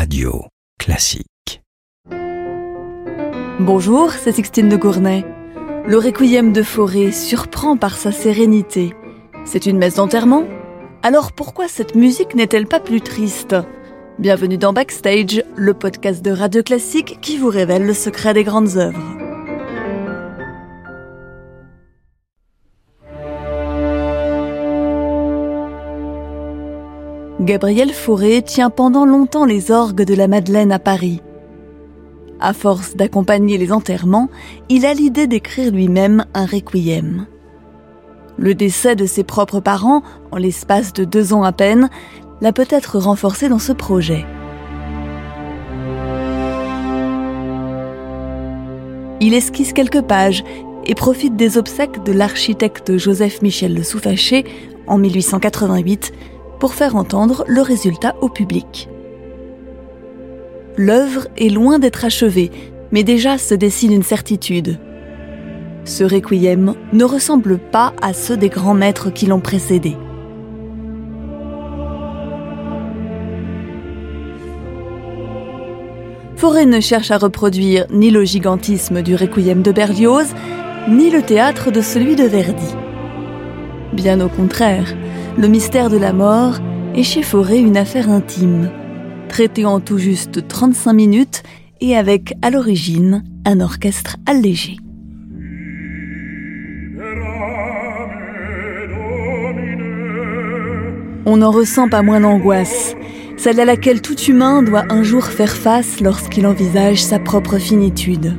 Radio Classique. Bonjour, c'est Sixtine de Gournay. Le requiem de Forêt surprend par sa sérénité. C'est une messe d'enterrement? Alors pourquoi cette musique n'est-elle pas plus triste? Bienvenue dans Backstage, le podcast de Radio Classique qui vous révèle le secret des grandes œuvres. Gabriel Fauré tient pendant longtemps les orgues de la Madeleine à Paris. À force d'accompagner les enterrements, il a l'idée d'écrire lui-même un requiem. Le décès de ses propres parents, en l'espace de deux ans à peine, l'a peut-être renforcé dans ce projet. Il esquisse quelques pages et profite des obsèques de l'architecte Joseph Michel Le Souffaché en 1888 pour faire entendre le résultat au public. L'œuvre est loin d'être achevée, mais déjà se dessine une certitude. Ce requiem ne ressemble pas à ceux des grands maîtres qui l'ont précédé. Forêt ne cherche à reproduire ni le gigantisme du requiem de Berlioz, ni le théâtre de celui de Verdi. Bien au contraire, le mystère de la mort est chez Forêt une affaire intime, traitée en tout juste 35 minutes et avec à l'origine un orchestre allégé. On n'en ressent pas moins d'angoisse, celle à laquelle tout humain doit un jour faire face lorsqu'il envisage sa propre finitude.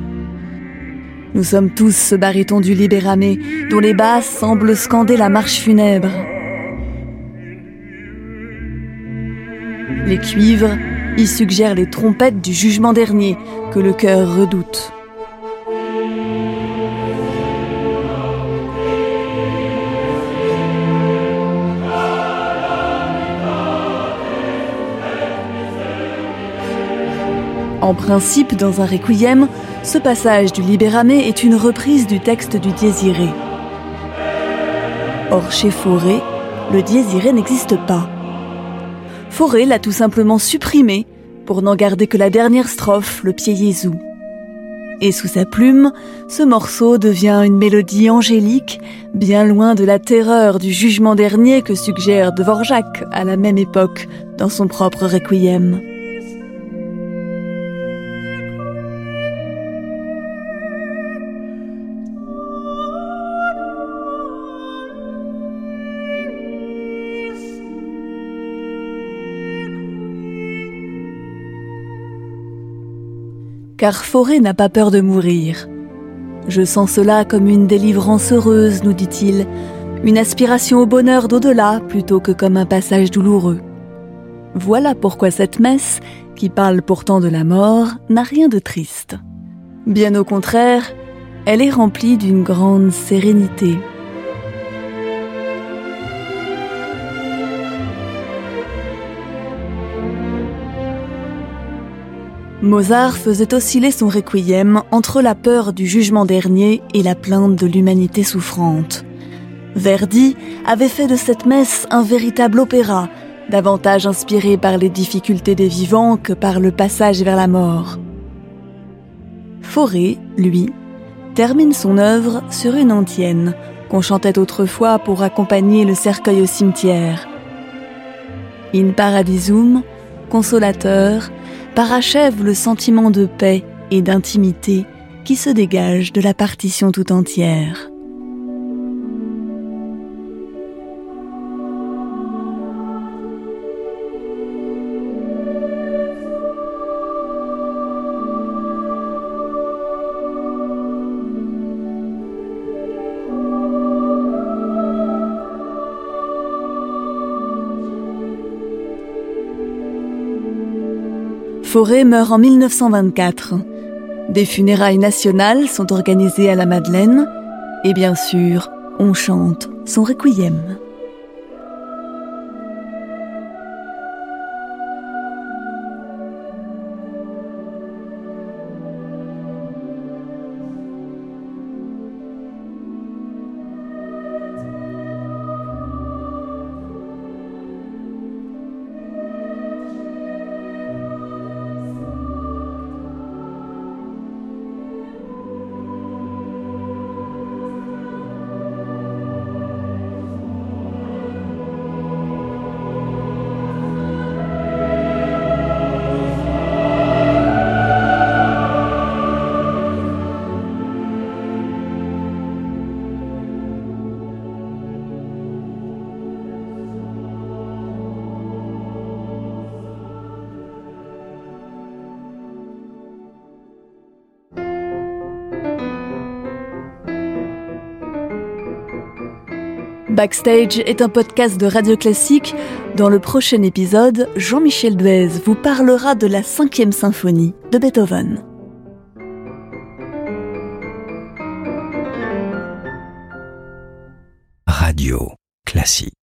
Nous sommes tous ce baryton du libéramé dont les basses semblent scander la marche funèbre. Les cuivres y suggèrent les trompettes du jugement dernier que le cœur redoute. En principe, dans un requiem, ce passage du Libéramé est une reprise du texte du Désiré. Or, chez Forêt, le Désiré n'existe pas. Forêt l'a tout simplement supprimé pour n'en garder que la dernière strophe, le pied Jésus. Et sous sa plume, ce morceau devient une mélodie angélique, bien loin de la terreur du jugement dernier que suggère Dvorak à la même époque dans son propre requiem. Car Forêt n'a pas peur de mourir. Je sens cela comme une délivrance heureuse, nous dit-il, une aspiration au bonheur d'au-delà plutôt que comme un passage douloureux. Voilà pourquoi cette messe, qui parle pourtant de la mort, n'a rien de triste. Bien au contraire, elle est remplie d'une grande sérénité. Mozart faisait osciller son requiem entre la peur du jugement dernier et la plainte de l'humanité souffrante. Verdi avait fait de cette messe un véritable opéra, davantage inspiré par les difficultés des vivants que par le passage vers la mort. Fauré, lui, termine son œuvre sur une antienne qu'on chantait autrefois pour accompagner le cercueil au cimetière. In paradisum, consolateur, parachève le sentiment de paix et d'intimité qui se dégage de la partition tout entière. Forêt meurt en 1924. Des funérailles nationales sont organisées à la Madeleine et bien sûr, on chante son requiem. Backstage est un podcast de Radio Classique. Dans le prochain épisode, Jean-Michel Duez vous parlera de la cinquième symphonie de Beethoven. Radio Classique.